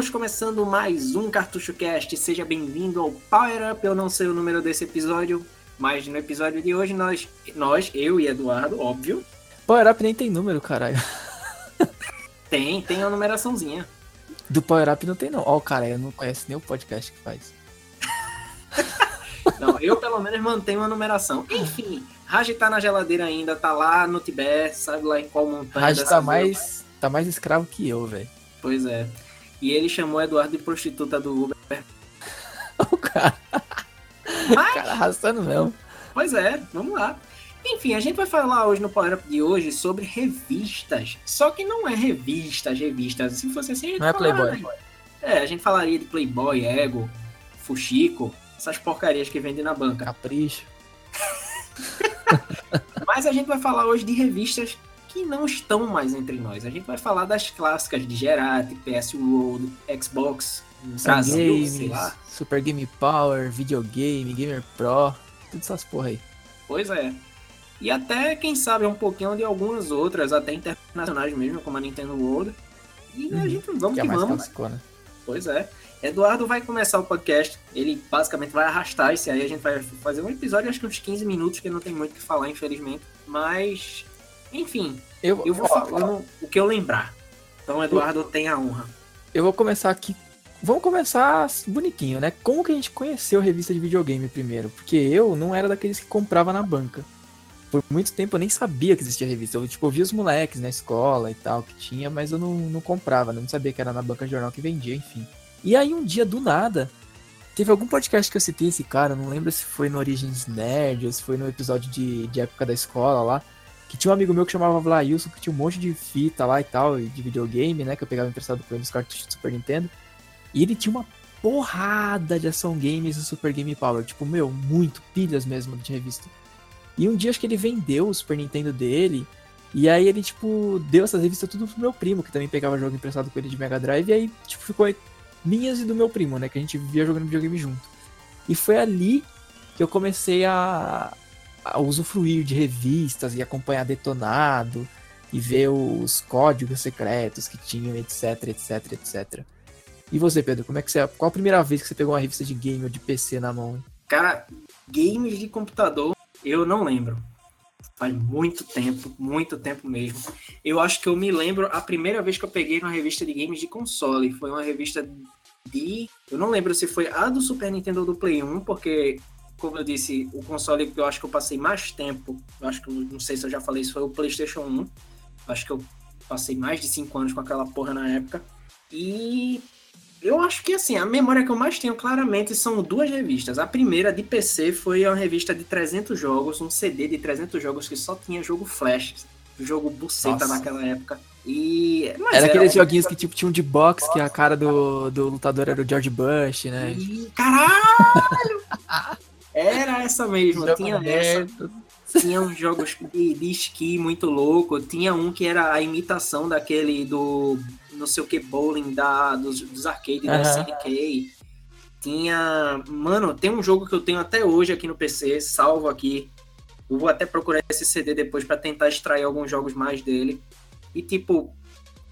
Estamos começando mais um Cartucho Cast. Seja bem-vindo ao Power Up. Eu não sei o número desse episódio, mas no episódio de hoje nós, nós eu e Eduardo, óbvio. Power Up nem tem número, caralho. Tem, tem uma numeraçãozinha. Do Power Up não tem não. Ó, o cara, eu não conheço nem o podcast que faz. Não, eu pelo menos mantenho uma numeração. Enfim, Raj tá na geladeira ainda, tá lá no Tibete, sabe lá em qual montanha. Raj tá mais, tá mais escravo que eu, velho. Pois é. E ele chamou Eduardo de prostituta do Uber. O cara, o Mas, cara arrastando mesmo. pois é, vamos lá. Enfim, a gente vai falar hoje no Power Up de hoje sobre revistas. Só que não é revistas, revistas. Se fosse assim, a gente Não é Playboy. É, a gente falaria de Playboy, Ego, Fuxico, essas porcarias que vendem na banca. Capricho. Mas a gente vai falar hoje de revistas que não estão mais entre nós. A gente vai falar das clássicas de Gerati, PS World, Xbox, Brasil, sei Games, lá. Super Game Power, Videogame, Gamer Pro, tudo essas porra aí. Pois é. E até, quem sabe, um pouquinho de algumas outras, até internacionais mesmo, como a Nintendo World. E a Uhum. gente vamos Que que, é vamos. classicona. Pois é. Eduardo vai começar o podcast. Ele basicamente vai arrastar esse aí. A gente vai fazer um episódio, acho que uns 15 minutos, que não tem muito o que falar, infelizmente. Mas, enfim, Eu, eu vou ó, falando o que eu lembrar. Então, Eduardo tem a honra. eu vou começar aqui. Vamos começar bonitinho, né? Como que a gente conheceu revista de videogame primeiro? Porque eu não era daqueles que comprava na banca. Por muito tempo eu nem sabia que existia revista. Eu, tipo, eu via os moleques na escola e tal que tinha, mas eu não, não comprava, não sabia que era na banca de jornal que vendia, enfim. E aí um dia, do nada, teve algum podcast que eu citei esse cara, não lembro se foi no Origins Nerd ou se foi no episódio de, de época da escola lá, que tinha um amigo meu que chamava Vlailson, que tinha um monte de fita lá e tal, de videogame, né, que eu pegava emprestado com ele nos cartuchos do Super Nintendo. E ele tinha uma porrada de ação games no Super Game Power, tipo, meu, muito, pilhas mesmo de revista. E um dia acho que ele vendeu o Super Nintendo dele, e aí ele, tipo, deu essas revistas tudo pro meu primo, que também pegava jogo emprestado com ele de Mega Drive, e aí, tipo, ficou minhas e do meu primo, né, que a gente via jogando videogame junto. E foi ali que eu comecei a usufruir de revistas e acompanhar Detonado, e ver os códigos secretos que tinham, etc, etc, etc. E você, Pedro, como é que você. Qual a primeira vez que você pegou uma revista de game ou de PC na mão? Cara, games de computador, eu não lembro. Faz muito tempo, muito tempo mesmo. Eu acho que eu me lembro a primeira vez que eu peguei uma revista de games de console. Foi uma revista de. Eu não lembro se foi a do Super Nintendo ou do Play 1, porque, como eu disse, o console que eu acho que eu passei mais tempo, eu acho que eu não sei se eu já falei isso, foi o PlayStation 1. Acho que eu passei mais de 5 anos com aquela porra na época. E eu acho que assim, a memória que eu mais tenho claramente são duas revistas. A primeira de PC foi uma revista de 300 jogos, um CD de 300 jogos que só tinha jogo flash, jogo buceta Nossa. naquela época. E mas Era aqueles uma- joguinhos que tipo tinha um de box, que a cara do, do lutador era o George Bush, né? Ih, Caralho! Era essa mesmo, Jogo tinha essa. Tinha uns jogos de, de esqui muito louco. Tinha um que era a imitação daquele do não sei o que bowling da, dos, dos arcades da Aham. SNK. Tinha. Mano, tem um jogo que eu tenho até hoje aqui no PC, salvo aqui. Eu vou até procurar esse CD depois pra tentar extrair alguns jogos mais dele. E tipo,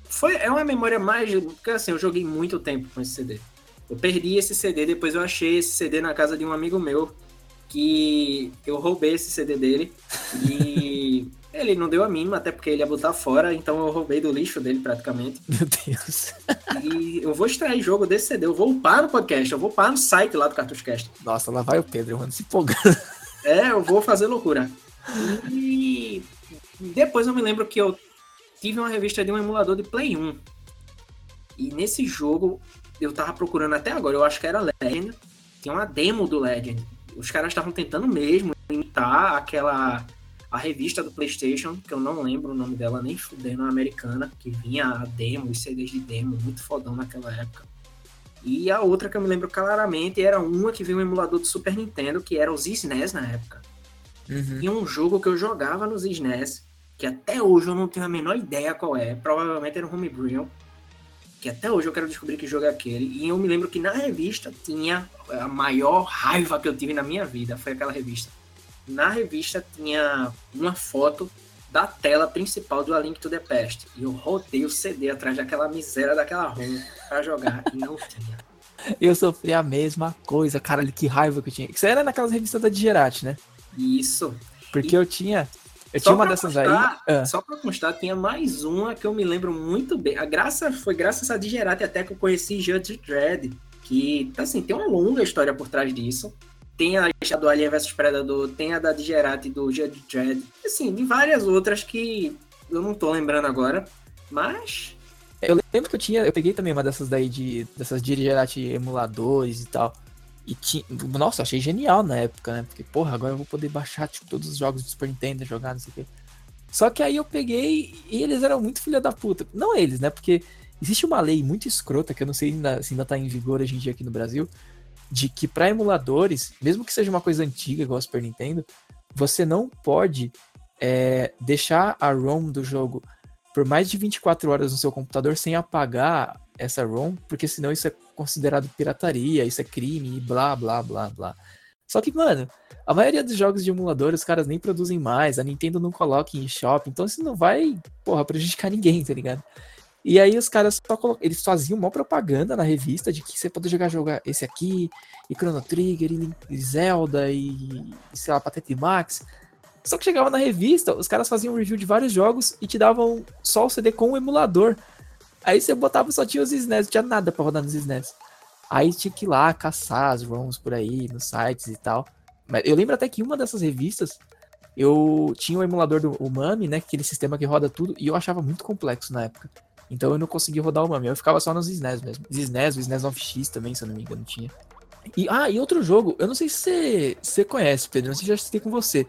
foi, é uma memória mais. Porque assim, eu joguei muito tempo com esse CD. Eu perdi esse CD, depois eu achei esse CD na casa de um amigo meu que eu roubei esse CD dele e ele não deu a mínima, até porque ele ia botar fora, então eu roubei do lixo dele praticamente. Meu Deus. E eu vou extrair jogo desse CD, eu vou upar no podcast, eu vou upar no site lá do Cartuchocast. Nossa, lá vai o Pedro, mano, se empolgando. É, eu vou fazer loucura. E depois eu me lembro que eu tive uma revista de um emulador de Play 1. E nesse jogo eu tava procurando até agora, eu acho que era Legend. Tinha uma demo do Legend. Os caras estavam tentando mesmo imitar aquela a revista do PlayStation, que eu não lembro o nome dela nem fudendo, a americana, que vinha a demo, os CDs de demo, muito fodão naquela época. E a outra que eu me lembro claramente era uma que veio um emulador do Super Nintendo, que era os SNES na época. Uhum. E um jogo que eu jogava nos SNES, que até hoje eu não tenho a menor ideia qual é, provavelmente era um Homebrew, que até hoje eu quero descobrir que jogo é aquele. E eu me lembro que na revista tinha a maior raiva que eu tive na minha vida, foi aquela revista. Na revista tinha uma foto da tela principal do A Link to the Past. E eu rodei o CD atrás daquela miséria daquela ROM pra jogar e não tinha. Eu sofri a mesma coisa, cara, que raiva que eu tinha. Isso era naquelas revistas da Digerati, né? Isso. Porque e... eu tinha. Eu tinha uma dessas constar, aí. Ah. Só pra constar, tinha mais uma que eu me lembro muito bem. A graça foi graças a Digerati até que eu conheci Judge Dredd. Que, assim, tem uma longa história por trás disso. Tem a do Alien vs Predador, tem a da Digerati do Judge Dredd. Assim, de várias outras que eu não tô lembrando agora. Mas eu lembro que eu tinha, eu peguei também uma dessas daí de dessas Dirigerati emuladores e tal. E tinha, nossa, achei genial na época, né? Porque, porra, agora eu vou poder baixar tipo, todos os jogos do Super Nintendo, jogar, não sei o quê. Só que aí eu peguei e eles eram muito filha da puta. Não eles, né? Porque existe uma lei muito escrota, que eu não sei ainda, se ainda tá em vigor hoje em dia aqui no Brasil, de que para emuladores, mesmo que seja uma coisa antiga, igual o Super Nintendo, você não pode é, deixar a ROM do jogo por mais de 24 horas no seu computador sem apagar essa ROM, porque senão isso é considerado pirataria, isso é crime e blá, blá, blá, blá. Só que, mano, a maioria dos jogos de emulador os caras nem produzem mais, a Nintendo não coloca em shopping, então isso não vai, porra, prejudicar ninguém, tá ligado? E aí os caras só eles faziam uma propaganda na revista de que você pode jogar jogar esse aqui, e Chrono Trigger, e Zelda, e sei lá, Patente Max. Só que chegava na revista, os caras faziam review de vários jogos e te davam só o CD com o emulador. Aí você botava só tinha os SNES, não tinha nada pra rodar nos SNES. Aí tinha que ir lá caçar as ROMs por aí, nos sites e tal. Mas eu lembro até que uma dessas revistas, eu tinha o emulador do Umami, né? Aquele sistema que roda tudo, e eu achava muito complexo na época. Então eu não conseguia rodar o Umami, eu ficava só nos SNES mesmo. SNES, o SNES 9X também, se eu não me engano, tinha. E, ah, e outro jogo, eu não sei se você, você conhece, Pedro, não sei se já citei com você.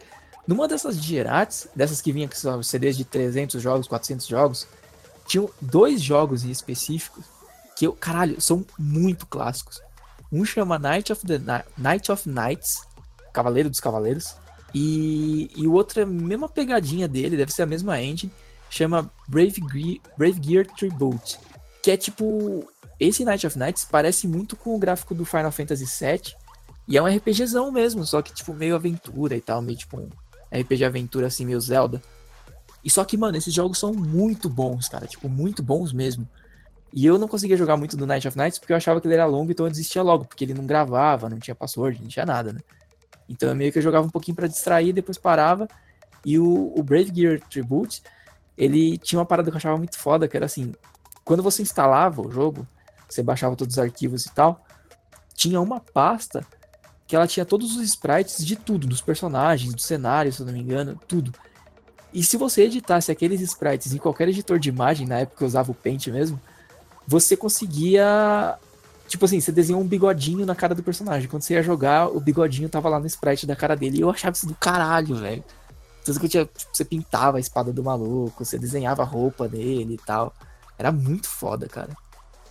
Numa dessas Geratis, dessas que vinha com CDs de 300 jogos, 400 jogos, tinham dois jogos em específico que eu, caralho, são muito clássicos. Um chama Night of the Night of Nights, Cavaleiro dos Cavaleiros, e, e o outro é a mesma pegadinha dele, deve ser a mesma engine, chama Brave, Ge Brave Gear Tribute, que é tipo esse Night of Nights parece muito com o gráfico do Final Fantasy VII, e é um RPGzão mesmo, só que tipo meio aventura e tal, meio tipo um RPG aventura assim, meio Zelda. E só que, mano, esses jogos são muito bons, cara. Tipo, muito bons mesmo. E eu não conseguia jogar muito do Night of Nights porque eu achava que ele era longo, então eu desistia logo, porque ele não gravava, não tinha password, não tinha nada, né? Então meio que eu jogava um pouquinho para distrair, depois parava. E o, o, Brave Gear Tribute, ele tinha uma parada que eu achava muito foda, que era assim, quando você instalava o jogo, você baixava todos os arquivos e tal, tinha uma pasta que ela tinha todos os sprites de tudo, dos personagens, do cenário, se eu não me engano, tudo. E se você editasse aqueles sprites em qualquer editor de imagem, na época eu usava o Paint mesmo, você conseguia. Tipo assim, você desenhou um bigodinho na cara do personagem. Quando você ia jogar, o bigodinho tava lá no sprite da cara dele. E eu achava isso do caralho, velho. Você, tinha, tipo, você pintava a espada do maluco, você desenhava a roupa dele e tal. Era muito foda, cara.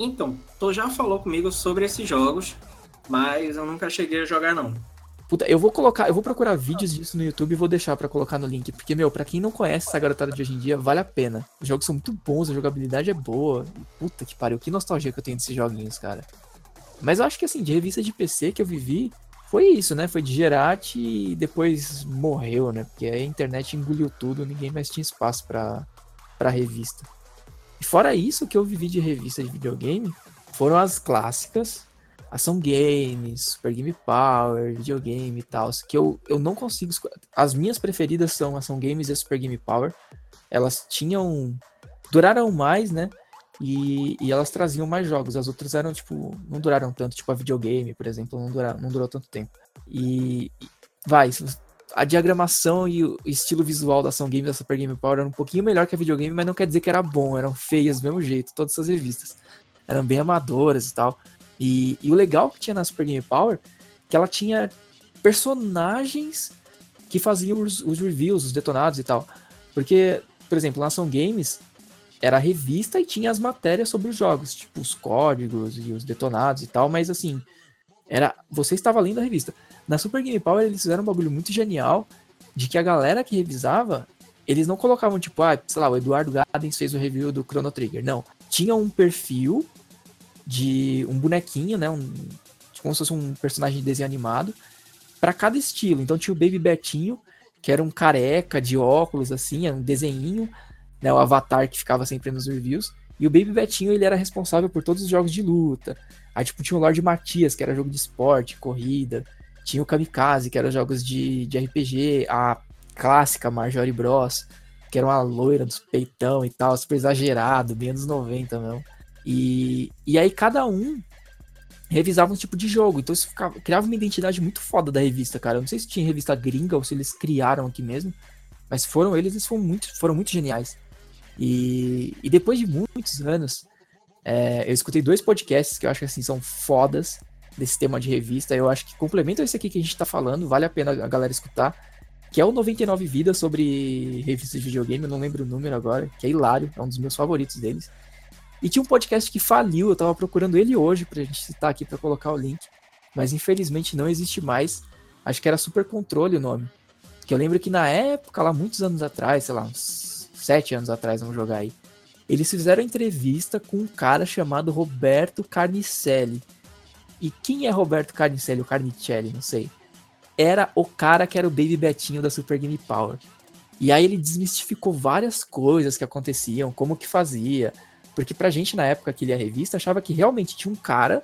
Então, tu já falou comigo sobre esses jogos mas eu nunca cheguei a jogar, não. Puta, eu vou colocar, eu vou procurar vídeos disso no YouTube e vou deixar para colocar no link, porque, meu, pra quem não conhece essa garotada de hoje em dia, vale a pena. Os jogos são muito bons, a jogabilidade é boa. Puta que pariu, que nostalgia que eu tenho desses joguinhos, cara. Mas eu acho que, assim, de revista de PC que eu vivi, foi isso, né? Foi de Gerati e depois morreu, né? Porque a internet engoliu tudo, ninguém mais tinha espaço pra, pra revista. E fora isso que eu vivi de revista de videogame, foram as clássicas, ação games, Super Game Power, videogame e tal, que eu, eu não consigo. As minhas preferidas são ação games e Super Game Power. Elas tinham. duraram mais, né? E, e elas traziam mais jogos. As outras eram, tipo, não duraram tanto, tipo a videogame, por exemplo, não, dura, não durou tanto tempo. E, vai, a diagramação e o estilo visual da ação game da Super Game Power era um pouquinho melhor que a videogame, mas não quer dizer que era bom, eram feias do mesmo jeito, todas essas revistas. Eram bem amadoras e tal. E, e o legal que tinha na Super Game Power, que ela tinha personagens que faziam os, os reviews, os detonados e tal. Porque, por exemplo, na Ação Games era a revista e tinha as matérias sobre os jogos, tipo os códigos e os detonados e tal, mas assim, era você estava lendo a revista. Na Super Game Power eles fizeram um bagulho muito genial de que a galera que revisava, eles não colocavam tipo, ah, sei lá, o Eduardo Gadens fez o review do Chrono Trigger. Não, tinha um perfil de um bonequinho, né? Um, como se fosse um personagem de desenho animado, para cada estilo. Então tinha o Baby Betinho, que era um careca de óculos, assim, um desenhinho, né? O avatar que ficava sempre nos reviews. E o Baby Betinho, ele era responsável por todos os jogos de luta. Aí, tipo, tinha o Lord Matias, que era jogo de esporte, corrida. Tinha o Kamikaze, que era jogos de, de RPG. A clássica Marjorie Bros, que era uma loira dos peitão e tal, super exagerado, bem anos 90 mesmo. E, e aí cada um revisava um tipo de jogo. Então isso ficava, criava uma identidade muito foda da revista, cara. Eu não sei se tinha revista gringa ou se eles criaram aqui mesmo. Mas foram eles, eles foram muito, foram muito geniais. E, e depois de muitos anos, é, eu escutei dois podcasts que eu acho que assim, são fodas desse tema de revista. Eu acho que complementam esse aqui que a gente tá falando, vale a pena a galera escutar. Que é o 99 Vidas sobre revistas de videogame, eu não lembro o número agora, que é hilário, é um dos meus favoritos deles. E tinha um podcast que faliu, eu tava procurando ele hoje pra gente citar aqui para colocar o link, mas infelizmente não existe mais. Acho que era Super Controle o nome. Que eu lembro que na época, lá muitos anos atrás, sei lá, uns sete anos atrás, vamos jogar aí, eles fizeram entrevista com um cara chamado Roberto Carnicelli. E quem é Roberto Carnicelli, o Carnicelli, não sei. Era o cara que era o Baby Betinho da Super Game Power. E aí ele desmistificou várias coisas que aconteciam, como que fazia, porque pra gente, na época que lia a revista, achava que realmente tinha um cara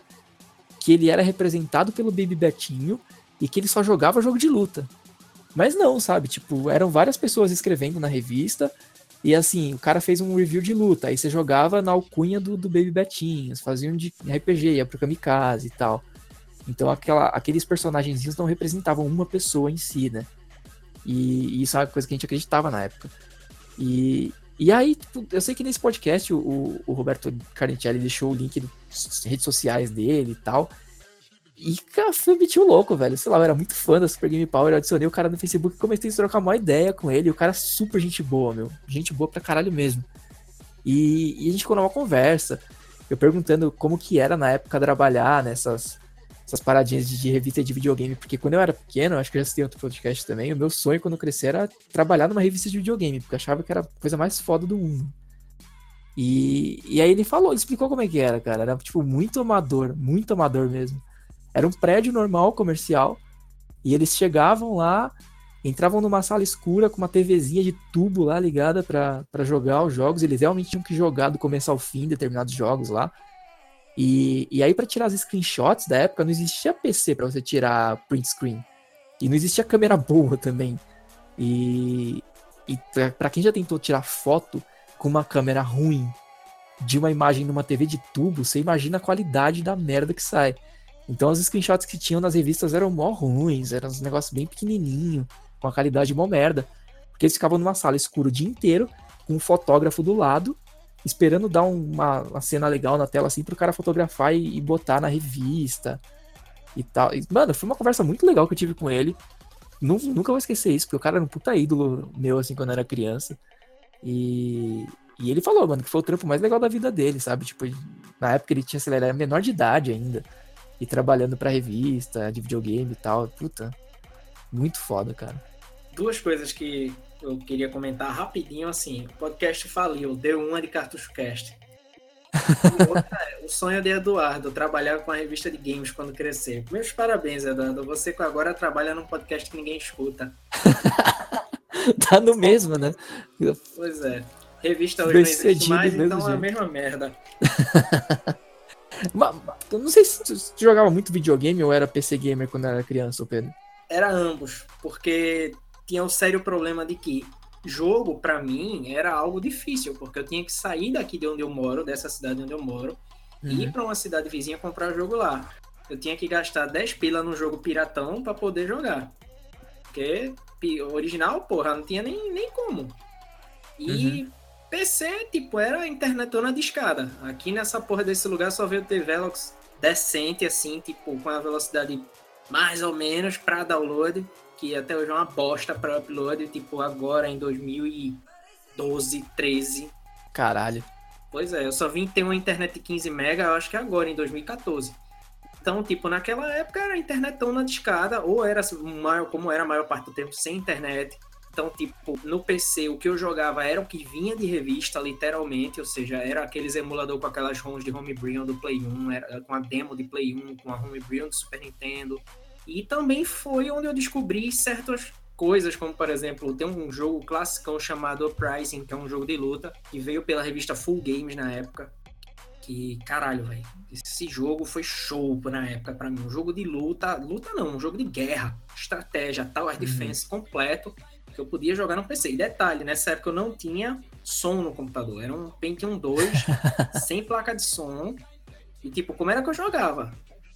que ele era representado pelo Baby Betinho e que ele só jogava jogo de luta. Mas não, sabe? Tipo, eram várias pessoas escrevendo na revista. E assim, o cara fez um review de luta. Aí você jogava na alcunha do, do Baby Betinho. Faziam de RPG, ia pro Kamikaze e tal. Então aquela, aqueles personagens não representavam uma pessoa em si, né? E, e, isso é uma coisa que a gente acreditava na época. E, e aí, tipo, eu sei que nesse podcast o, o Roberto Carnicelli deixou o link das redes sociais dele e tal. E, cara, foi um louco, velho. Sei lá, eu era muito fã da Super Game Power. Eu adicionei o cara no Facebook e comecei a trocar uma ideia com ele. o cara é super gente boa, meu. Gente boa pra caralho mesmo. E, e a gente ficou numa conversa. Eu perguntando como que era na época trabalhar nessas essas paradinhas de, de, revista de videogame, porque quando eu era pequeno, acho que eu já citei outro podcast também, o meu sonho quando crescer era trabalhar numa revista de videogame, porque eu achava que era a coisa mais foda do mundo. E, e aí ele falou, ele explicou como é que era, cara. Era, tipo, muito amador, muito amador mesmo. Era um prédio normal, comercial, e eles chegavam lá, entravam numa sala escura com uma TVzinha de tubo lá ligada para jogar os jogos. Eles realmente tinham que jogar do começo ao fim determinados jogos lá. E, e aí, para tirar as screenshots da época, não existia PC para você tirar print screen. E não existia câmera boa também. E, e para quem já tentou tirar foto com uma câmera ruim de uma imagem numa TV de tubo, você imagina a qualidade da merda que sai. Então, os screenshots que tinham nas revistas eram mó ruins, eram uns negócios bem pequenininho, com a qualidade mó merda. Porque eles ficavam numa sala escura o dia inteiro, com um fotógrafo do lado, esperando dar uma, uma, cena legal na tela, assim, pro cara fotografar e, e botar na revista e tal. E, mano, foi uma conversa muito legal que eu tive com ele. Nunca vou esquecer isso, porque o cara era um puta ídolo meu, assim, quando eu era criança. E, e ele falou, mano, que foi o trampo mais legal da vida dele, sabe? Tipo, na época ele tinha, ele era menor de idade ainda. E trabalhando pra revista, de videogame e tal. Puta, muito foda, cara. Duas coisas que eu queria comentar rapidinho assim: o podcast faliu, deu uma de Cartucho Cast. É, o sonho de Eduardo, trabalhar com a revista de games quando crescer. Meus parabéns, Eduardo. Você que agora trabalha num podcast que ninguém escuta. tá no mesmo, né? Pois é. Revista hoje não existe mais, então jeito. é a mesma merda. Mas, eu não sei se tu jogava muito videogame ou era PC gamer quando era criança, Pedro. Era ambos, porque tinha o sério problema de que jogo, para mim, era algo difícil, porque eu tinha que sair daqui de onde eu moro, dessa cidade onde eu moro, uhum. e ir para uma cidade vizinha comprar jogo lá. Eu tinha que gastar 10 pila no jogo piratão para poder jogar. Porque original, porra, não tinha nem, nem como. E uhum. PC, tipo, era internetona de escada. Aqui nessa porra desse lugar só veio ter Velox decente, assim, tipo, com a velocidade mais ou menos para download que até hoje é uma bosta para upload, tipo, agora em 2012, 13. Caralho. Pois é, eu só vim ter uma internet de 15 mega, eu acho que agora, em 2014. Então, tipo, naquela época era internet tão na discada, ou era maior, como era a maior parte do tempo sem internet. Então, tipo, no PC o que eu jogava era o que vinha de revista, literalmente, ou seja, era aqueles emulador com aquelas ROMs de Homebrew do Play 1, era com a demo de Play 1, com a Homebrew do Super Nintendo, e também foi onde eu descobri certos coisas como, por exemplo, tem um jogo clássico chamado Uprising, que é um jogo de luta, que veio pela revista Full Games na época. Que, caralho, velho, esse jogo foi show na época para mim. Um jogo de luta, luta não, um jogo de guerra, estratégia, Tower uhum. Defense completo, que eu podia jogar no PC. E detalhe, nessa época eu não tinha som no computador, era um Pentium 2, sem placa de som. E tipo, como era que eu jogava?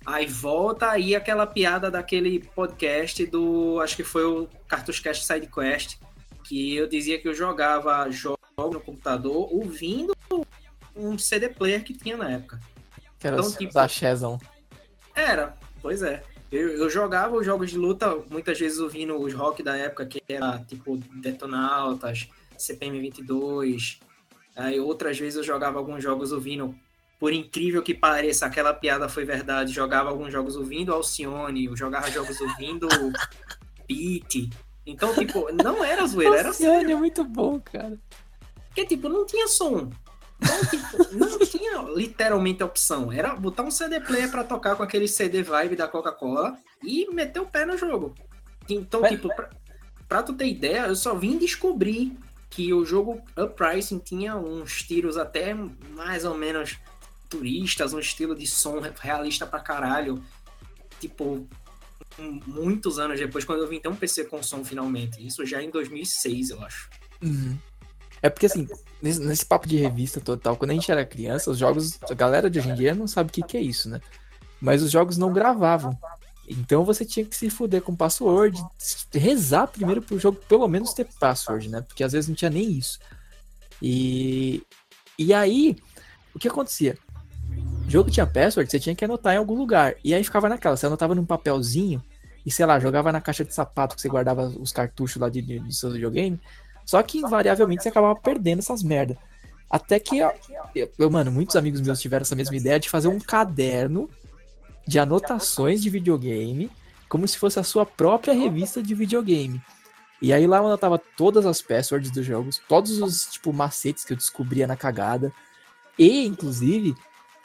Aí volta aí aquela piada daquele podcast do. Acho que foi o Cartuscast Side Quest, que eu dizia que eu jogava jogos no computador ouvindo um CD player que tinha na época. Que era então, tipo, Shazam. Era, pois é. Eu, eu, jogava os jogos de luta, muitas vezes ouvindo os rock da época, que era tipo Detonautas, CPM 22. Aí outras vezes eu jogava alguns jogos ouvindo por incrível que pareça, aquela piada foi verdade. Jogava alguns jogos ouvindo Alcione, jogava jogos ouvindo Pete. Então, tipo, não era zoeira, era Alcione é muito bom, cara. Porque, tipo, não tinha som. Então, tipo, não tinha literalmente opção. Era botar um CD player pra tocar com aquele CD vibe da Coca-Cola e meter o pé no jogo. Então, Mas... tipo, pra, pra tu ter ideia, eu só vim descobrir que o jogo Uprising tinha uns tiros até mais ou menos turistas, um estilo de som realista pra caralho. Tipo, muitos anos depois, quando eu vim ter um PC com som finalmente. Isso já em 2006, eu acho. Uhum. É porque, assim, nesse, nesse, papo de revista total, quando a gente era criança, os jogos, a galera de hoje em dia não sabe o que, que é isso, né? Mas os jogos não gravavam. Então você tinha que se fuder com password, rezar primeiro pro jogo pelo menos ter password, né? Porque às vezes não tinha nem isso. E, e aí, o que acontecia? Jogo tinha password, você tinha que anotar em algum lugar. E aí ficava naquela, você anotava num papelzinho e, sei lá, jogava na caixa de sapato que você guardava os cartuchos lá de, de, de videogame. Só que invariavelmente você acabava perdendo essas merdas. Até que, eu, eu, mano, muitos amigos meus tiveram essa mesma ideia de fazer um caderno de anotações de videogame, como se fosse a sua própria revista de videogame. E aí lá eu anotava todas as passwords dos jogos, todos os, tipo, macetes que eu descobria na cagada. E, inclusive,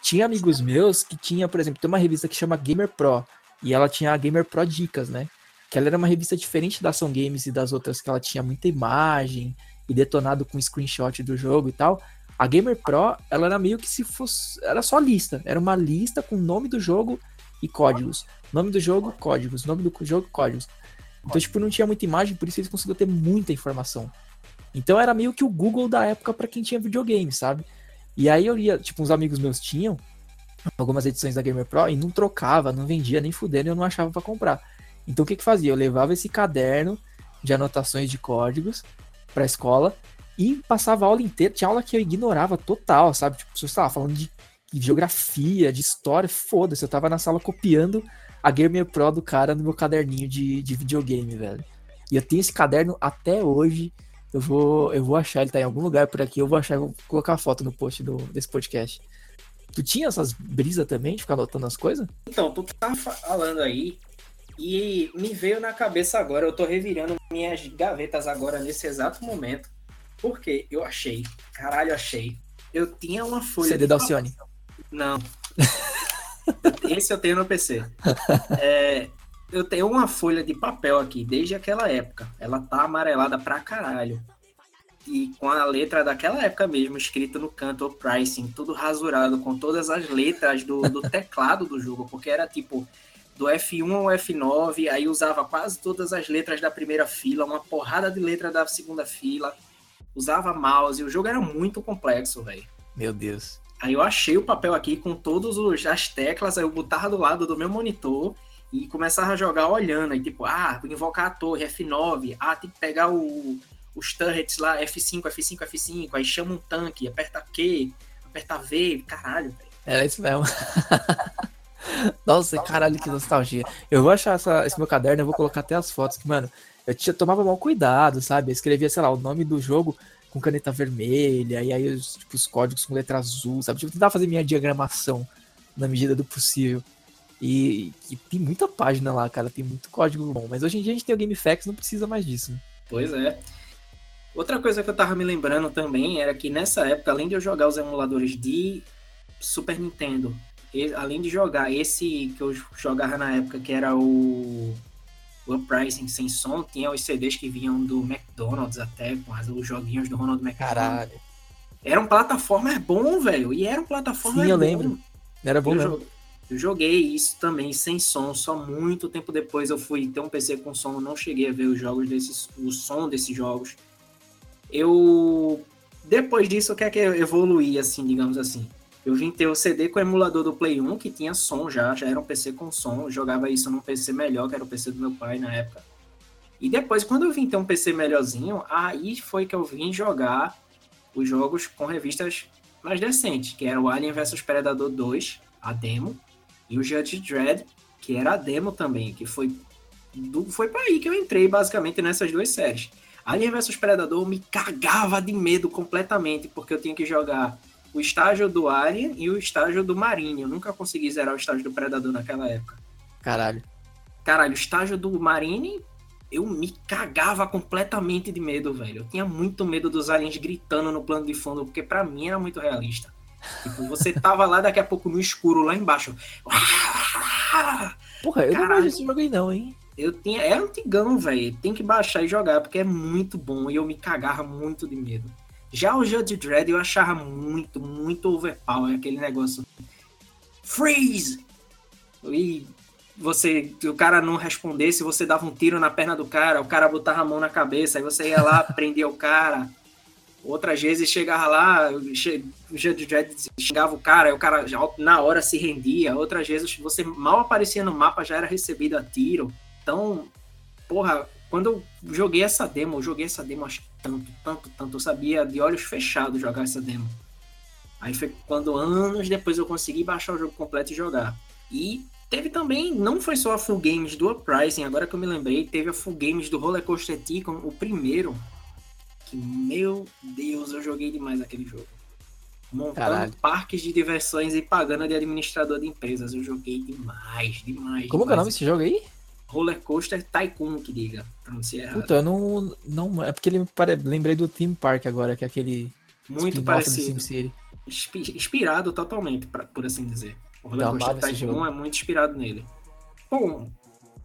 tinha amigos meus que tinha, por exemplo, tem uma revista que chama Gamer Pro, e ela tinha a Gamer Pro Dicas, né? Que ela era uma revista diferente da Ação Games e das outras, que ela tinha muita imagem e detonado com screenshot do jogo e tal. A Gamer Pro, ela era meio que se fosse. Era só lista. Era uma lista com o nome do jogo e códigos. Nome do jogo, códigos. Nome do jogo, códigos. Então, tipo, não tinha muita imagem, por isso eles conseguiam ter muita informação. Então era meio que o Google da época para quem tinha videogame, sabe? E aí eu ia, tipo, uns amigos meus tinham algumas edições da Gamer Pro e não trocava, não vendia nem fudendo, eu não achava para comprar. Então o que que fazia? Eu levava esse caderno de anotações de códigos pra escola e passava a aula inteira. Tinha aula que eu ignorava total, sabe? Tipo, se eu estava falando de geografia, de história, foda-se, eu tava na sala copiando a Gamer Pro do cara no meu caderninho de, de videogame, velho. E eu tenho esse caderno até hoje. Eu vou, eu vou achar, ele tá em algum lugar por aqui, eu vou achar, vou colocar a foto no post do, desse podcast. Tu tinha essas brisas também de ficar anotando as coisas? Então, tu tá falando aí e me veio na cabeça agora, eu tô revirando minhas gavetas agora nesse exato momento. Porque eu achei, caralho, achei. Eu tinha uma folha. CD da Alcione? Não. Esse eu tenho no PC. É, eu tenho uma folha de papel aqui desde aquela época. Ela tá amarelada pra caralho. E com a letra daquela época mesmo, escrita no canto, o pricing, tudo rasurado, com todas as letras do, do teclado do jogo, porque era tipo do F1 ao F9, aí usava quase todas as letras da primeira fila, uma porrada de letra da segunda fila, usava mouse, o jogo era muito complexo, velho. Meu Deus. Aí eu achei o papel aqui com todas as teclas, aí eu botava do lado do meu monitor e começava a jogar olhando, aí tipo, ah, invocar a torre, F9, ah, tem que pegar o, os turrets lá, F5, F5, F5, aí chama um tanque, aperta Q, aperta V, caralho, velho. Era isso mesmo. Nossa, caralho, que nostalgia. Eu vou achar essa, esse meu caderno, eu vou colocar até as fotos, que, mano, eu tinha, tomava mal cuidado, sabe? Eu escrevia, sei lá, o nome do jogo com caneta vermelha, e aí os, tipo, os códigos com letra azul, sabe? Tipo, tentar fazer minha diagramação na medida do possível. E, e, tem muita página lá, cara, tem muito código bom. Mas hoje em dia a gente tem o GameFAQs, não precisa mais disso. Né? Pois é. Outra coisa que eu tava me lembrando também era que nessa época, além de eu jogar os emuladores de Super Nintendo, além de jogar esse que eu jogava na época, que era o o Uprising sem som, tinha os CDs que vinham do McDonald's até, com as, os joguinhos do Ronald McDonald. Caralho. Era um plataforma bom, velho. E era um plataforma Sim, eu bom. lembro. Era bom eu, eu joguei isso também sem som, só muito tempo depois eu fui ter um PC com som, não cheguei a ver os jogos desses, o som desses jogos. Eu depois disso o que é que eu evoluí assim, digamos assim. Eu vim ter o CD com o emulador do Play 1 que tinha som já, já era um PC com som, eu jogava isso num PC melhor, que era o PC do meu pai na época. E depois quando eu vim ter um PC melhorzinho, aí foi que eu vim jogar os jogos com revistas mais decentes, que era o Alien vs Predador 2, a demo, e o Judge Dredd, que era a demo também, que foi do, foi para aí que eu entrei basicamente nessas duas séries. Alien vs Predador me cagava de medo completamente, porque eu tinha que jogar o estágio do Alien e o estágio do Marine. Eu nunca consegui zerar o estágio do Predador naquela época. Caralho. Caralho, o estágio do Marine, eu me cagava completamente de medo, velho. Eu tinha muito medo dos aliens gritando no plano de fundo, porque pra mim era muito realista. Tipo, você tava lá daqui a pouco no escuro, lá embaixo. Porra, eu não Caralho. vejo esse jogo aí não, hein? Eu tinha. É antigão, velho. Tem que baixar e jogar, porque é muito bom e eu me cagava muito de medo. Já o Judge Dredd eu achava muito, muito overpower, aquele negócio. Freeze! E você, o cara não respondesse, você dava um tiro na perna do cara, o cara botava a mão na cabeça, aí você ia lá, prendia o cara. Outras vezes chegava lá, chegava o cara, o cara já na hora se rendia. Outras vezes você mal aparecia no mapa, já era recebido a tiro. Então, porra, quando eu joguei essa demo, eu joguei essa demo acho tanto, tanto, tanto. Eu sabia de olhos fechados jogar essa demo. Aí foi quando anos depois eu consegui baixar o jogo completo e jogar. E teve também, não foi só a Full Games do Uprising, agora que eu me lembrei, teve a Full Games do Roller Coaster Tycoon, o primeiro. Que, meu Deus, eu joguei demais aquele jogo. Montando Caralho. parques de diversões e pagando de administrador de empresas. Eu joguei demais, demais. Como que é o nome demais. desse jogo aí? Roller Coaster Tycoon, que diga. Pronunciei errado. Puta, eu não, não. É porque lembrei do Theme Park agora, que é aquele. Muito parecido. Inspirado totalmente, pra- por assim dizer. O Roller Eu Coaster Tycoon é muito inspirado nele. Bom,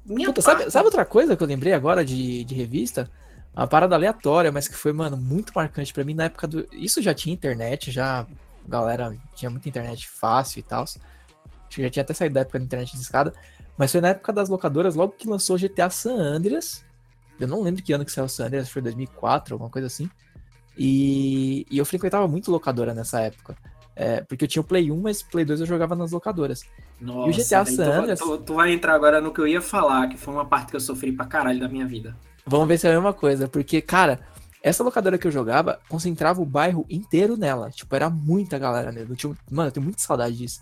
minha Puta, sabe, parte- sabe outra coisa que eu lembrei agora de, de revista? Uma parada aleatória, mas que foi, mano, muito marcante pra mim na época do. Isso já tinha internet, já. Galera tinha muita internet fácil e tal. Acho que já tinha até saído da época da internet de escada. Mas foi na época das locadoras, logo que lançou o GTA San Andreas. Eu não lembro que ano que saiu o San Andreas, foi 2004, alguma coisa assim. E, e eu frequentava muito locadora nessa época. É, porque eu tinha o Play 1, mas Play 2 eu jogava nas locadoras. Nossa, e o GTA San tu vai- Andreas- Tu, tu vai entrar agora no que eu ia falar, que foi uma parte que eu sofri pra caralho da minha vida. Vamos ver se é a mesma coisa, porque, cara, essa locadora que eu jogava concentrava o bairro inteiro nela. Tipo, era muita galera. Eu tinha- Mano, eu tenho muita saudade disso.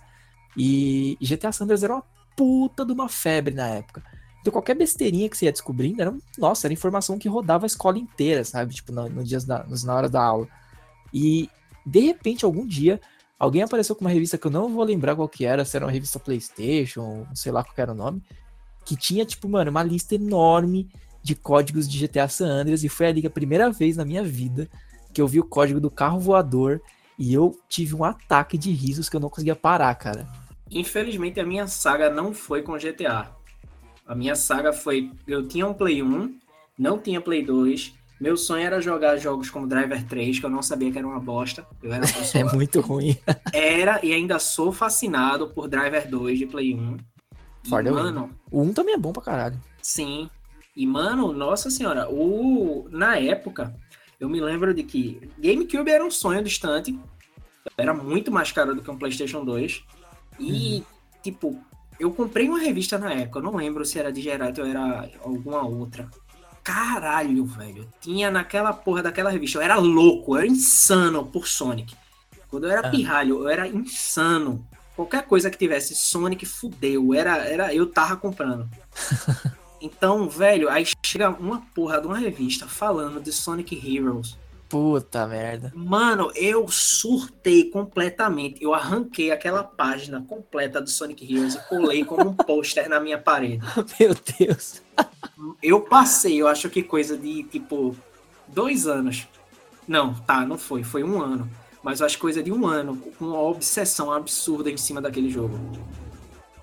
E GTA Sanders era uma puta de uma febre na época. Então qualquer besteirinha que você ia descobrindo era, nossa, era informação que rodava a escola inteira, sabe? Tipo, no, no dias da, na hora da aula. E, de repente, algum dia, alguém apareceu com uma revista que eu não vou lembrar qual que era, se era uma revista Playstation, sei lá qual que era o nome, que tinha, tipo, mano, uma lista enorme de códigos de GTA San Andreas e foi ali a primeira vez na minha vida que eu vi o código do carro voador e eu tive um ataque de risos que eu não conseguia parar, cara. Infelizmente, a minha saga não foi com GTA. A minha saga foi. Eu tinha um Play 1, não tinha Play 2. Meu sonho era jogar jogos como Driver 3, que eu não sabia que era uma bosta. Eu era, É muito ruim. era e ainda sou fascinado por Driver 2 de Play 1. E, mano, O 1 também é bom pra caralho. Sim. E, mano, nossa senhora, o... na época, eu me lembro de que GameCube era um sonho distante. Era muito mais caro do que um PlayStation 2. E, tipo, eu comprei uma revista na época, eu não lembro se era de Geralt ou era alguma outra. Caralho, velho. Tinha naquela porra daquela revista. Eu era louco, eu era insano por Sonic. Quando eu era Ah. pirralho, eu era insano. Qualquer coisa que tivesse Sonic, fudeu. Era, era, eu tava comprando. Então, velho, aí chega uma porra de uma revista falando de Sonic Heroes. Puta merda. Mano, eu surtei completamente. Eu arranquei aquela página completa do Sonic Heroes e colei como um pôster na minha parede. Meu Deus. Eu passei, eu acho que coisa de tipo dois anos. Não, tá, não foi, foi um ano. Mas eu acho coisa de um ano, com uma obsessão absurda em cima daquele jogo.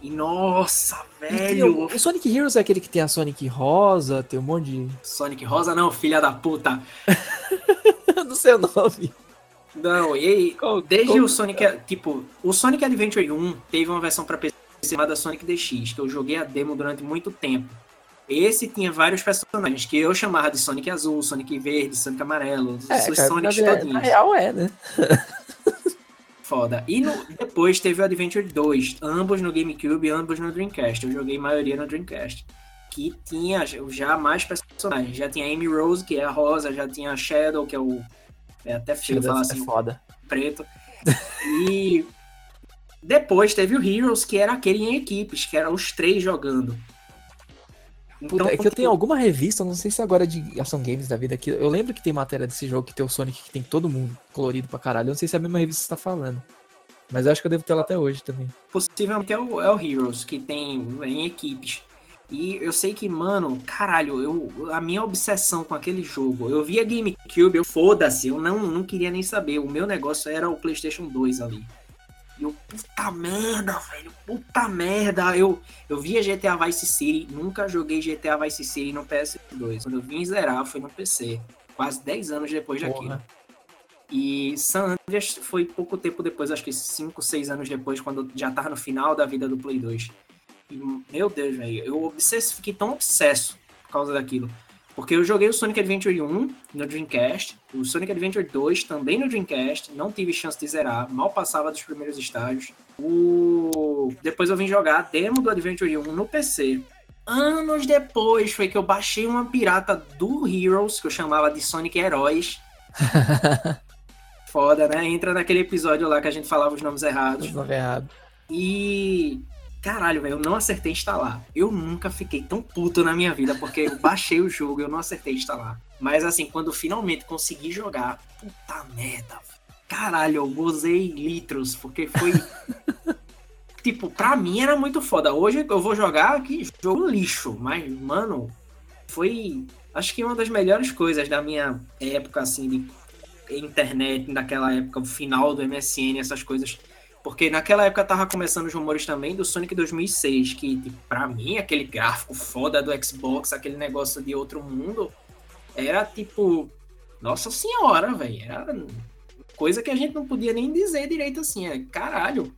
E nossa, velho! o Sonic Heroes é aquele que tem a Sonic rosa, tem um monte de. Sonic rosa não, filha da puta. não sei o nome. Não, e aí, desde o Sonic, tipo, o Sonic Adventure 1 teve uma versão pra PC chamada Sonic DX, que eu joguei a demo durante muito tempo. Esse tinha vários personagens que eu chamava de Sonic Azul, Sonic Verde, Sonic Amarelo, é, os Sonics todinhos. Na real é, né? foda. E no, depois teve o Adventure 2, ambos no GameCube, ambos no Dreamcast. Eu joguei maioria no Dreamcast. Que tinha já mais personagens. Já tinha Amy Rose, que é a rosa, já tinha a Shadow, que é o. É até feio falar é assim. É foda. Preto. E depois teve o Heroes, que era aquele em equipes, que eram os três jogando. Então, Puta, é que eu tenho alguma revista, não sei se agora é de ação games da vida aqui. Eu lembro que tem matéria desse jogo que tem o Sonic que tem todo mundo colorido pra caralho. Eu não sei se é a mesma revista que você tá falando. Mas eu acho que eu devo ter ela até hoje também. Possivelmente é o, é o Heroes, que tem em equipes. E eu sei que, mano, caralho, eu, a minha obsessão com aquele jogo, eu via GameCube, eu foda-se, eu não, não queria nem saber. O meu negócio era o PlayStation 2 ali. E eu, puta merda, velho, puta merda. Eu, eu via GTA Vice City, nunca joguei GTA Vice City no PS2. Quando eu vim zerar, foi no PC. Quase 10 anos depois Porra. daquilo. E San Andreas foi pouco tempo depois, acho que 5, 6 anos depois, quando já tava no final da vida do Play 2. E, meu Deus, velho, eu obsesso, fiquei tão obsesso por causa daquilo. Porque eu joguei o Sonic Adventure 1 no Dreamcast, o Sonic Adventure 2 também no Dreamcast, não tive chance de zerar, mal passava dos primeiros estágios. O... Depois eu vim jogar a demo do Adventure 1 no PC. Anos depois foi que eu baixei uma pirata do Heroes, que eu chamava de Sonic Heróis. Foda, né? Entra naquele episódio lá que a gente falava os nomes errados. Os nomes errados. E Caralho, velho, eu não acertei instalar. Eu nunca fiquei tão puto na minha vida, porque eu baixei o jogo e eu não acertei instalar. Mas assim, quando finalmente consegui jogar, puta merda. Caralho, eu gozei litros, porque foi. tipo, pra mim era muito foda. Hoje eu vou jogar aqui, jogo lixo, mas, mano, foi. Acho que uma das melhores coisas da minha época, assim, de internet, daquela época, o final do MSN, essas coisas porque naquela época tava começando os rumores também do Sonic 2006, que tipo, pra mim, aquele gráfico foda do Xbox, aquele negócio de outro mundo, era tipo, nossa senhora, velho, era coisa que a gente não podia nem dizer direito assim, é caralho.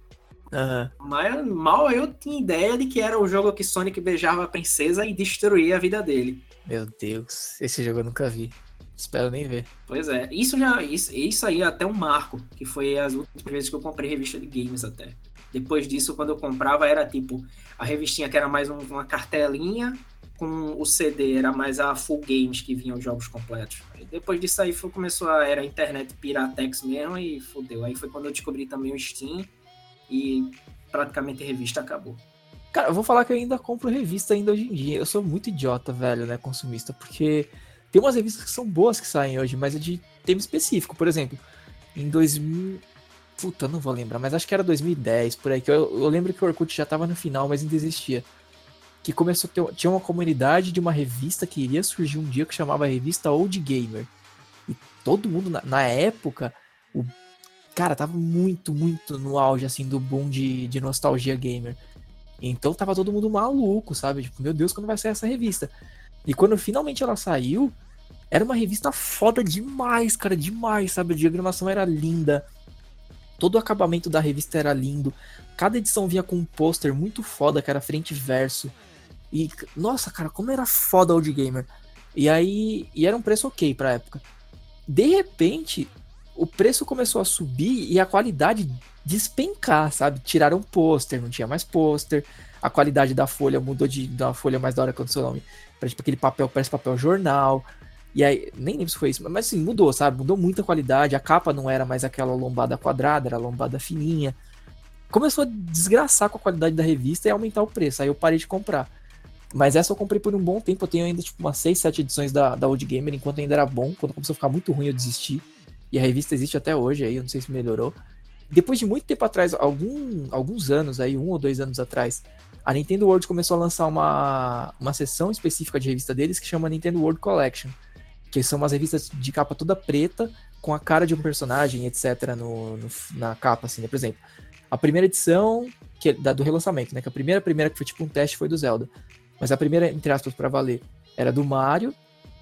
Uhum. Mas mal eu tinha ideia de que era o jogo que Sonic beijava a princesa e destruía a vida dele. Meu Deus, esse jogo eu nunca vi. Espero nem ver. Pois é, isso já isso, isso aí é até um marco, que foi as últimas vezes que eu comprei revista de games até. Depois disso, quando eu comprava, era tipo a revistinha que era mais um, uma cartelinha, com o CD era mais a Full Games que vinha os jogos completos. E depois disso aí foi, começou a era a internet piratex mesmo e fodeu. Aí foi quando eu descobri também o Steam e praticamente a revista acabou. Cara, eu vou falar que eu ainda compro revista ainda hoje em dia. Eu sou muito idiota, velho, né, consumista, porque tem umas revistas que são boas que saem hoje, mas é de tema específico. Por exemplo, em 2000. Puta, não vou lembrar, mas acho que era 2010, por aí. Que eu, eu lembro que o Orkut já tava no final, mas ainda existia. Que começou a ter. Tinha uma comunidade de uma revista que iria surgir um dia que chamava Revista Old Gamer. E todo mundo, na, na época, o. Cara, tava muito, muito no auge, assim, do boom de, de nostalgia gamer. Então tava todo mundo maluco, sabe? Tipo, meu Deus, quando vai sair essa revista? E quando finalmente ela saiu, era uma revista foda demais, cara, demais, sabe? A diagramação era linda. Todo o acabamento da revista era lindo. Cada edição vinha com um pôster muito foda, era frente e verso. E, nossa, cara, como era foda o Old Gamer. E aí, e era um preço ok pra época. De repente, o preço começou a subir e a qualidade despencar, sabe? Tiraram pôster, não tinha mais pôster. A qualidade da folha mudou de uma folha mais da hora que o seu nome. Pra, tipo, aquele papel, parece papel jornal. E aí, nem lembro se foi isso, mas assim, mudou, sabe? Mudou muita qualidade. A capa não era mais aquela lombada quadrada, era lombada fininha. Começou a desgraçar com a qualidade da revista e aumentar o preço. Aí eu parei de comprar. Mas essa eu comprei por um bom tempo. Eu tenho ainda tipo umas 6, 7 edições da, da Old Gamer, enquanto ainda era bom. Quando começou a ficar muito ruim, eu desisti. E a revista existe até hoje aí, eu não sei se melhorou. Depois de muito tempo atrás, algum, alguns anos aí, um ou dois anos atrás, a Nintendo World começou a lançar uma, uma seção específica de revista deles que chama Nintendo World Collection que são umas revistas de capa toda preta, com a cara de um personagem, etc., no, no, na capa, assim, né? Por exemplo, a primeira edição que, da, do relançamento, né? Que a primeira, a primeira que foi tipo um teste foi do Zelda. Mas a primeira, entre aspas, pra valer, era do Mario,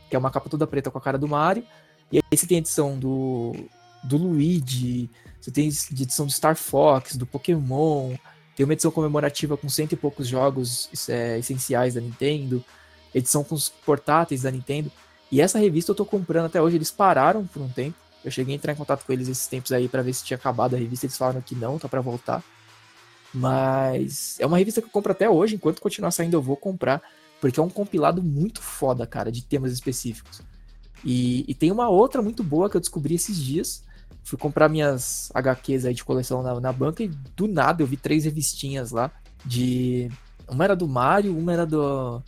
que é uma capa toda preta com a cara do Mario. E aí você tem edição do, do Luigi, você tem edição do Star Fox, do Pokémon, tem uma edição comemorativa com cento e poucos jogos é, essenciais da Nintendo, edição com os portáteis da Nintendo. E essa revista eu tô comprando até hoje, eles pararam por um tempo. Eu cheguei a entrar em contato com eles esses tempos aí para ver se tinha acabado a revista, eles falaram que não, tá para voltar. Mas é uma revista que eu compro até hoje, enquanto continuar saindo eu vou comprar, porque é um compilado muito foda, cara, de temas específicos. E, e tem uma outra muito boa que eu descobri esses dias. Fui comprar minhas HQs aí de coleção na, na banca e do nada eu vi três revistinhas lá de. Uma era do Mario, uma era do.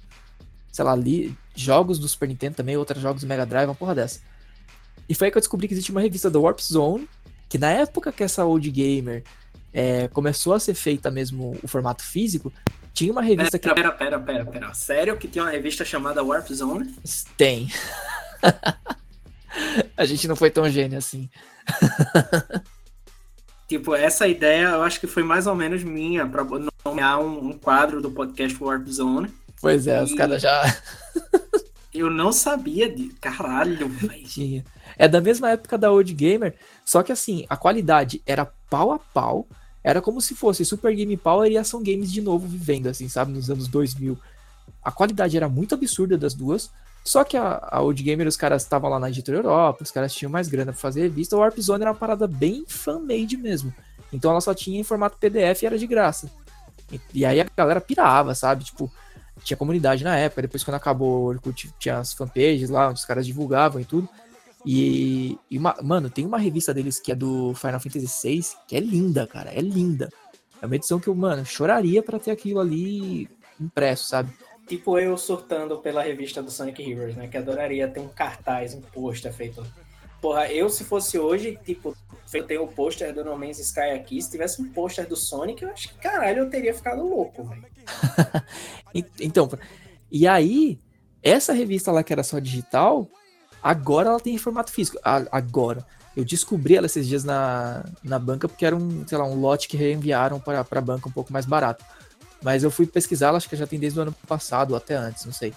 Sei lá, ali, jogos do Super Nintendo também, outras jogos do Mega Drive, uma porra dessa. E foi aí que eu descobri que existe uma revista da Warp Zone, que na época que essa Old Gamer é, começou a ser feita mesmo o formato físico, tinha uma revista pera, que. Pera, pera, pera, pera. Sério que tem uma revista chamada Warp Zone? Tem. a gente não foi tão gênio assim. tipo, essa ideia eu acho que foi mais ou menos minha, para nomear um, um, quadro do podcast Warp Zone. Pois é, e... os caras já. eu não sabia de. Caralho, velho. É da mesma época da Old Gamer, só que assim, a qualidade era pau a pau era como se fosse Super Game Power e Ação Games de novo vivendo, assim, sabe, nos anos 2000. A qualidade era muito absurda das duas, só que a, a Old Gamer, os caras estavam lá na editora Europa, os caras tinham mais grana pra fazer revista, o Warp Zone era uma parada bem fan-made mesmo. Então ela só tinha em formato PDF e era de graça. E, e, aí a galera pirava, sabe? Tipo, tinha comunidade na época, depois quando acabou o Orkut, tinha as fanpages lá, onde os caras divulgavam e tudo. E, e uma, mano, tem uma revista deles que é do Final Fantasy VI, que é linda, cara, é linda. É uma edição que eu, mano, choraria para ter aquilo ali impresso, sabe? Tipo eu surtando pela revista do Sonic Heroes, né? Que adoraria ter um cartaz, um pôster feito. Porra, eu se fosse hoje, tipo, eu tenho o pôster do No Man's Sky aqui, se tivesse um pôster do Sonic, eu acho que, caralho, eu teria ficado louco, então, e aí, essa revista lá que era só digital, Agora ela tem em formato físico. Agora. Eu descobri ela esses dias na, na banca porque era um, sei lá, um lote que reenviaram para a banca um pouco mais barato. Mas eu fui pesquisar, ela acho que já tem desde o ano passado ou até antes, não sei.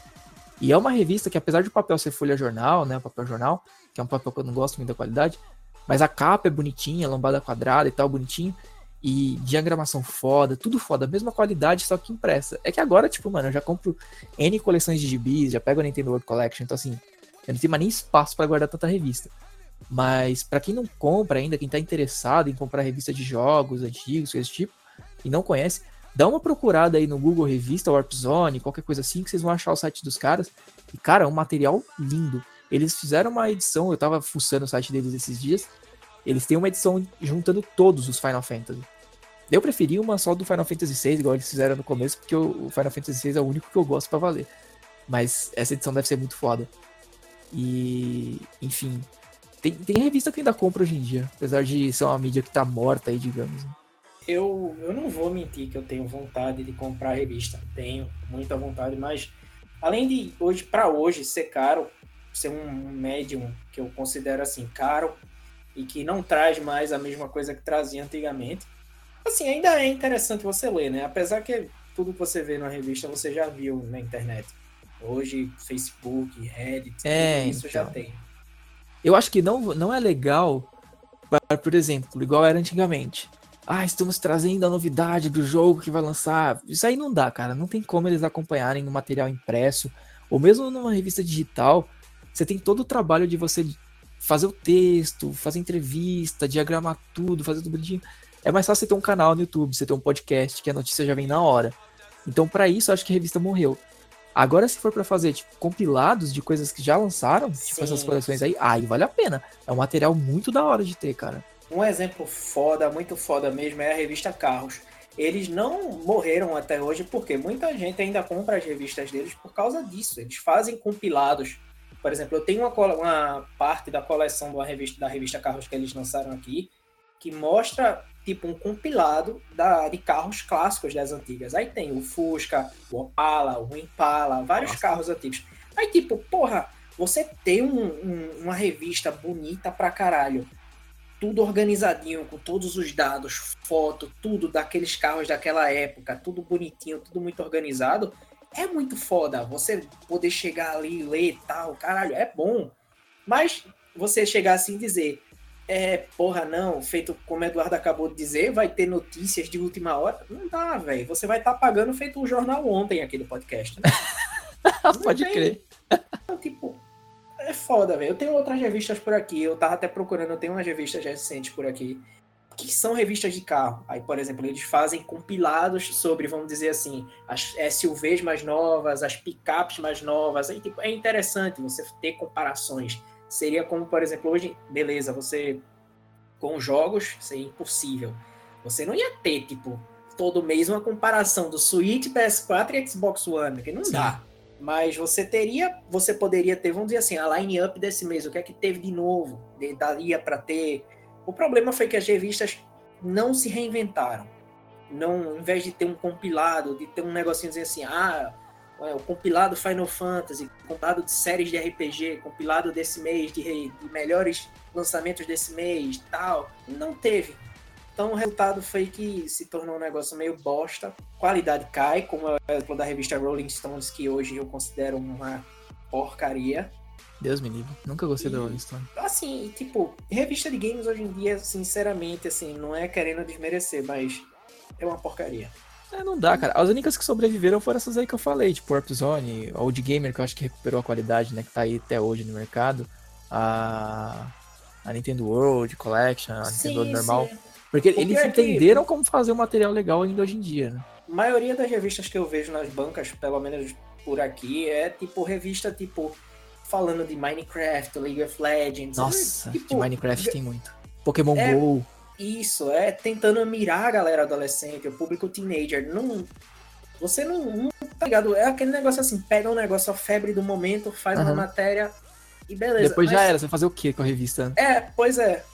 E é uma revista que, apesar de o papel ser folha jornal, né? Papel jornal, que é um papel que eu não gosto muito da qualidade, mas a capa é bonitinha, lombada quadrada e tal, bonitinho. E diagramação foda, tudo foda, mesma qualidade, só que impressa. É que agora, tipo, mano, eu já compro N coleções de gibis, já pego a Nintendo World Collection, então assim, eu não tenho mais nem espaço para guardar tanta revista. Mas para quem não compra ainda, quem tá interessado em comprar revista de jogos antigos, esse tipo, e não conhece, dá uma procurada aí no Google Revista Warp Zone, qualquer coisa assim, que vocês vão achar o site dos caras. E, cara, é um material lindo. Eles fizeram uma edição, eu tava fuçando o site deles esses dias. Eles têm uma edição juntando todos os Final Fantasy. Eu preferi uma só do Final Fantasy VI, igual eles fizeram no começo, porque o Final Fantasy VI é o único que eu gosto para valer. Mas essa edição deve ser muito foda. E, enfim, tem, tem revista que ainda compra hoje em dia, apesar de ser uma mídia que tá morta aí, digamos. Eu, eu não vou mentir que eu tenho vontade de comprar revista, tenho muita vontade, mas além de hoje para hoje ser caro, ser um médium que eu considero assim caro e que não traz mais a mesma coisa que trazia antigamente, assim, ainda é interessante você ler, né? Apesar que tudo que você vê na revista você já viu na internet. Hoje, Facebook, Reddit, é, isso então. já tem. Eu acho que não, não é legal, por exemplo, igual era antigamente. Ah, estamos trazendo a novidade do jogo que vai lançar. Isso aí não dá, cara. Não tem como eles acompanharem no material impresso, ou mesmo numa revista digital. Você tem todo o trabalho de você fazer o texto, fazer entrevista, diagramar tudo, fazer tudo bonitinho. É mais fácil você ter um canal no YouTube, você ter um podcast, que a notícia já vem na hora. Então, para isso, eu acho que a revista morreu. Agora, se for para fazer, tipo, compilados de coisas que já lançaram, Sim. tipo essas coleções aí, aí vale a pena. É um material muito da hora de ter, cara. Um exemplo foda, muito foda mesmo, é a revista Carros. Eles não morreram até hoje porque muita gente ainda compra as revistas deles por causa disso. Eles fazem compilados. Por exemplo, eu tenho uma, uma parte da coleção da revista, da revista Carros que eles lançaram aqui que mostra tipo um compilado da, de carros clássicos das antigas. Aí tem o Fusca, o Opala, o Impala, vários Nossa. carros antigos. Aí, tipo, porra, você tem um, um, uma revista bonita pra caralho tudo organizadinho, com todos os dados, foto, tudo daqueles carros daquela época, tudo bonitinho, tudo muito organizado, é muito foda. Você poder chegar ali, ler e tal, caralho, é bom. Mas você chegar assim e dizer, é, porra, não, feito como Eduardo acabou de dizer, vai ter notícias de última hora. Não dá, velho. Você vai estar tá pagando feito o jornal ontem aqui do podcast, né? Pode tem. crer. Então, tipo, é foda, velho. Eu tenho outras revistas por aqui, eu tava até procurando, eu tenho umas revistas recentes por aqui, que são revistas de carro. Aí, por exemplo, eles fazem compilados sobre, vamos dizer assim, as SUVs mais novas, as picapes mais novas. Aí, tipo, é interessante você ter comparações. Seria como, por exemplo, hoje, beleza, você com jogos, seria impossível. Você não ia ter, tipo, todo mês uma comparação do Switch, PS4 e Xbox One, que não Sim. dá. Mas você teria, você poderia ter, vamos dizer assim, a line-up desse mês, o que é que teve de novo, de, daria para ter. O problema foi que as revistas não se reinventaram. Não, em vez de ter um compilado, de ter um negocinho dizer assim, ah, é, o compilado Final Fantasy, compilado de séries de RPG, compilado desse mês, de, de melhores lançamentos desse mês, tal, não teve. Então o resultado foi que se tornou um negócio meio bosta. Qualidade cai, como é o exemplo da revista Rolling Stones, que hoje eu considero uma porcaria. Deus me livre. Nunca gostei e, da Rolling Stone. Assim, tipo, revista de games hoje em dia, sinceramente, assim, não é querendo desmerecer, mas é uma porcaria. É, não dá, cara. As únicas que sobreviveram foram essas aí que eu falei, tipo Warp Zone, Old Gamer, que eu acho que recuperou a qualidade, né, que tá aí até hoje no mercado. A, a Nintendo World Collection, a sim, Nintendo normal. Sim. Porque eles é entenderam que... como fazer um material legal ainda hoje em dia, né? A maioria das revistas que eu vejo nas bancas, pelo menos por aqui, é tipo revista tipo falando de Minecraft, League of Legends. Nossa, tipo, de Minecraft tem muito. Pokémon é, GO. Isso, é tentando mirar a galera adolescente, o público teenager. Não, você não, não tá ligado? É aquele negócio assim, pega um negócio, a febre do momento, faz uhum. uma matéria e beleza. Depois Mas, já era, você vai fazer o que com a revista? É, pois é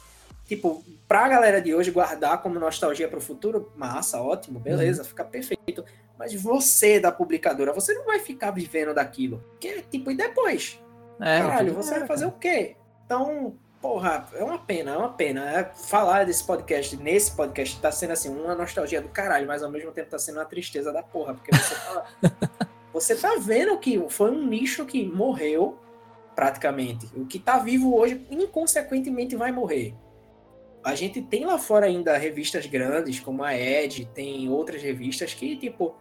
tipo, pra galera de hoje guardar como nostalgia para o futuro, massa, ótimo, beleza, uhum. fica perfeito. Mas você da publicadora, você não vai ficar vivendo daquilo. Que tipo, e depois? É, Caralho, você é, vai fazer cara. o quê? Então, porra, é uma pena, é uma pena. É, falar desse podcast, nesse podcast, tá sendo assim, uma nostalgia do caralho, mas ao mesmo tempo tá sendo uma tristeza da porra, porque você tá, você tá vendo que foi um nicho que morreu praticamente. O que tá vivo hoje, inconsequentemente, vai morrer. A gente tem lá fora ainda revistas grandes, como a Edge, tem outras revistas que, tipo,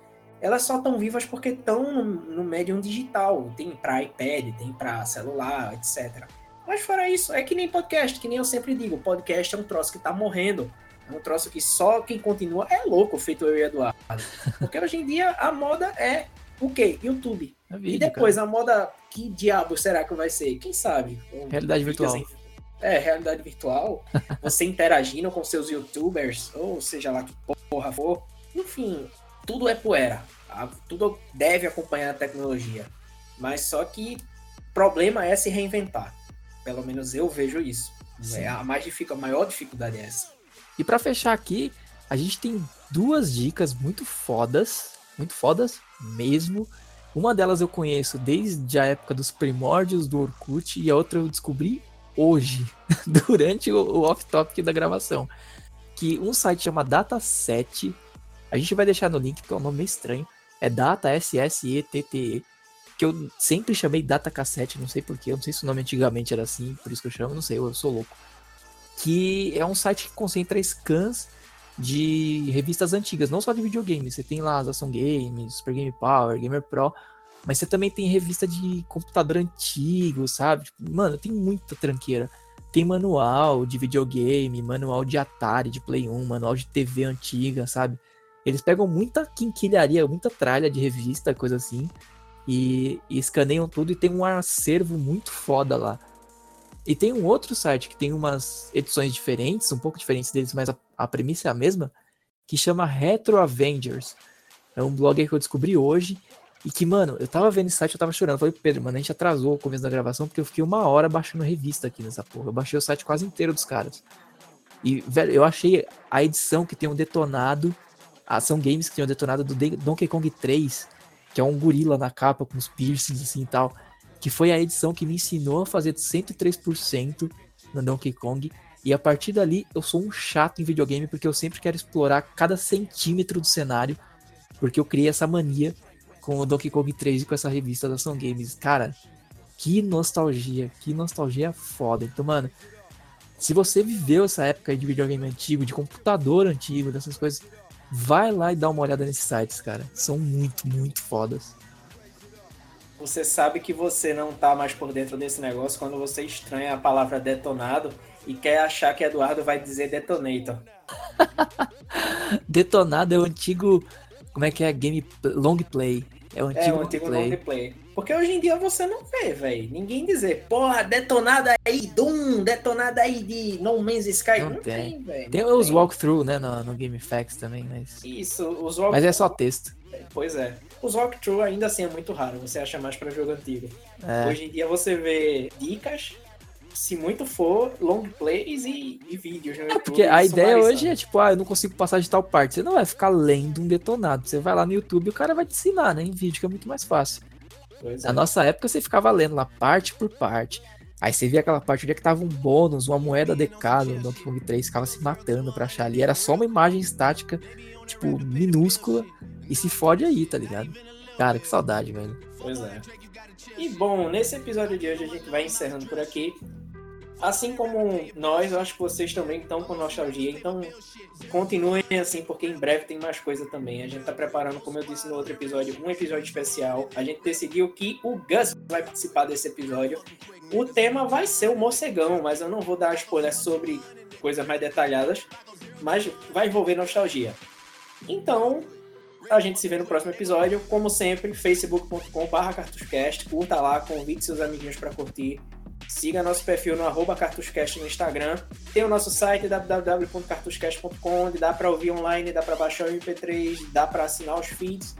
elas só estão vivas porque estão no, no médium digital. Tem para iPad, tem para celular, etc. Mas fora isso, é que nem podcast, que nem eu sempre digo, podcast é um troço que tá morrendo. É um troço que só quem continua é louco, feito eu e Eduardo. Porque hoje em dia a moda é o quê? YouTube. É vídeo, e depois cara. a moda, que diabo será que vai ser? Quem sabe? Realidade virtual. É, realidade virtual, você interagindo com seus youtubers, ou seja lá que porra for. Enfim, tudo é poeira. Tá? Tudo deve acompanhar a tecnologia. Mas só que o problema é se reinventar. Pelo menos eu vejo isso. É a, mais a maior dificuldade é essa. E para fechar aqui, a gente tem duas dicas muito fodas, muito fodas mesmo. Uma delas eu conheço desde a época dos primórdios do Orkut e a outra eu descobri hoje, durante o, o off-topic da gravação, que um site chama Dataset, a gente vai deixar no link porque é um nome meio estranho, é Data S-S-E-T-T-E, que eu sempre chamei Data Cassette, não sei porquê, eu não sei se o nome antigamente era assim, por isso que eu chamo, não sei, eu, eu sou louco. Que é um site que concentra scans de revistas antigas, não só de videogame. Você tem lá as Ação Games, Super Game Power, Gamer Pro, mas você também tem revista de computador antigo, sabe? Tipo, mano, tem muita tranqueira. Tem manual de videogame, manual de Atari, de Play 1, manual de TV antiga, sabe? Eles pegam muita quinquilharia, muita tralha de revista, coisa assim, e, e escaneiam tudo e tem um acervo muito foda lá. E tem um outro site que tem umas edições diferentes, um pouco diferentes deles, mas a, a premissa é a mesma, que chama Retro Avengers. É um blog que eu descobri hoje e que, mano, eu tava vendo esse site, eu tava chorando. Eu falei, Pedro, mano, a gente atrasou o começo da gravação porque eu fiquei uma hora baixando revista aqui nessa porra. Eu baixei o site quase inteiro dos caras. E, velho, eu achei a edição que tem um detonado, ação games que um detonado do Donkey Kong 3, que é um gorila na capa com os piercings assim e tal, que foi a edição que me ensinou a fazer 103% no Donkey Kong. E a partir dali, eu sou um chato em videogame porque eu sempre quero explorar cada centímetro do cenário, porque eu criei essa mania com o Donkey Kong 3 e com essa revista da Ação Games. Cara, que nostalgia, que nostalgia foda. Então, mano, se você viveu essa época de videogame antigo, de computador antigo, dessas coisas, vai lá e dá uma olhada nesses sites, cara. São muito, muito fodas. Você sabe que você não tá mais por dentro desse negócio quando você estranha a palavra detonado e quer achar que Eduardo vai dizer detonator. detonado é o antigo. Como é que é? Game long play. É o antigo, é, o antigo play. long play. Porque hoje em dia você não vê, velho. Ninguém dizer, porra, detonada aí Doom, detonada aí de No Man's Sky. Não, não tem, velho. Tem os walkthrough, né, no, no GameFAQs também, mas. Isso, os walkthrough. Mas é só texto. Pois é. Os walkthrough ainda assim é muito raro, você acha mais para jogo antigo. É. Hoje em dia você vê dicas, se muito for, long plays e, e vídeos no é, YouTube. Porque a ideia hoje é tipo, ah, eu não consigo passar de tal parte. Você não vai ficar lendo um detonado. Você vai lá no YouTube e o cara vai te ensinar, né? Em vídeo, que é muito mais fácil. Pois Na é. nossa época, você ficava lendo lá parte por parte. Aí você via aquela parte onde é que tava um bônus, uma moeda decada no Donkey Kong 3, ficava se matando pra achar ali. Era só uma imagem estática, tipo, minúscula. E se fode aí, tá ligado? Cara, que saudade, velho. Pois é. E bom, nesse episódio de hoje a gente vai encerrando por aqui. Assim como nós, eu acho que vocês também estão com nostalgia, então continuem assim, porque em breve tem mais coisa também. A gente está preparando, como eu disse no outro episódio, um episódio especial. A gente decidiu que o Gus vai participar desse episódio. O tema vai ser o morcegão, mas eu não vou dar spoiler sobre coisas mais detalhadas, mas vai envolver nostalgia. Então, a gente se vê no próximo episódio. Como sempre, facebook.com.br cartuscast. Curta lá, convide seus amiguinhos para curtir. Siga nosso perfil no arroba cartuscast no Instagram. Tem o nosso site www.cartuscast.com, onde dá para ouvir online, dá para baixar o MP3, dá para assinar os feeds.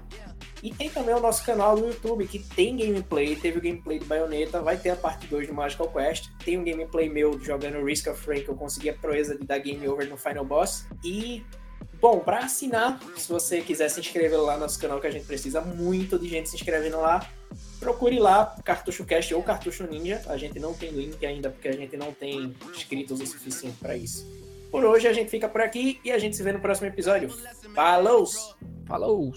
E tem também o nosso canal no YouTube, que tem gameplay. Teve o gameplay de Bayonetta, vai ter a parte 2 do Magical Quest. Tem um gameplay meu jogando Risk of Rain, que eu consegui a proeza de dar game over no Final Boss. E Bom, para assinar, se você quiser se inscrever lá no nosso canal, que a gente precisa muito de gente se inscrevendo lá, procure lá Cartucho Cast ou Cartucho Ninja. A gente não tem link ainda porque a gente não tem inscritos o suficiente para isso. Por hoje a gente fica por aqui e a gente se vê no próximo episódio. Falou! Falou!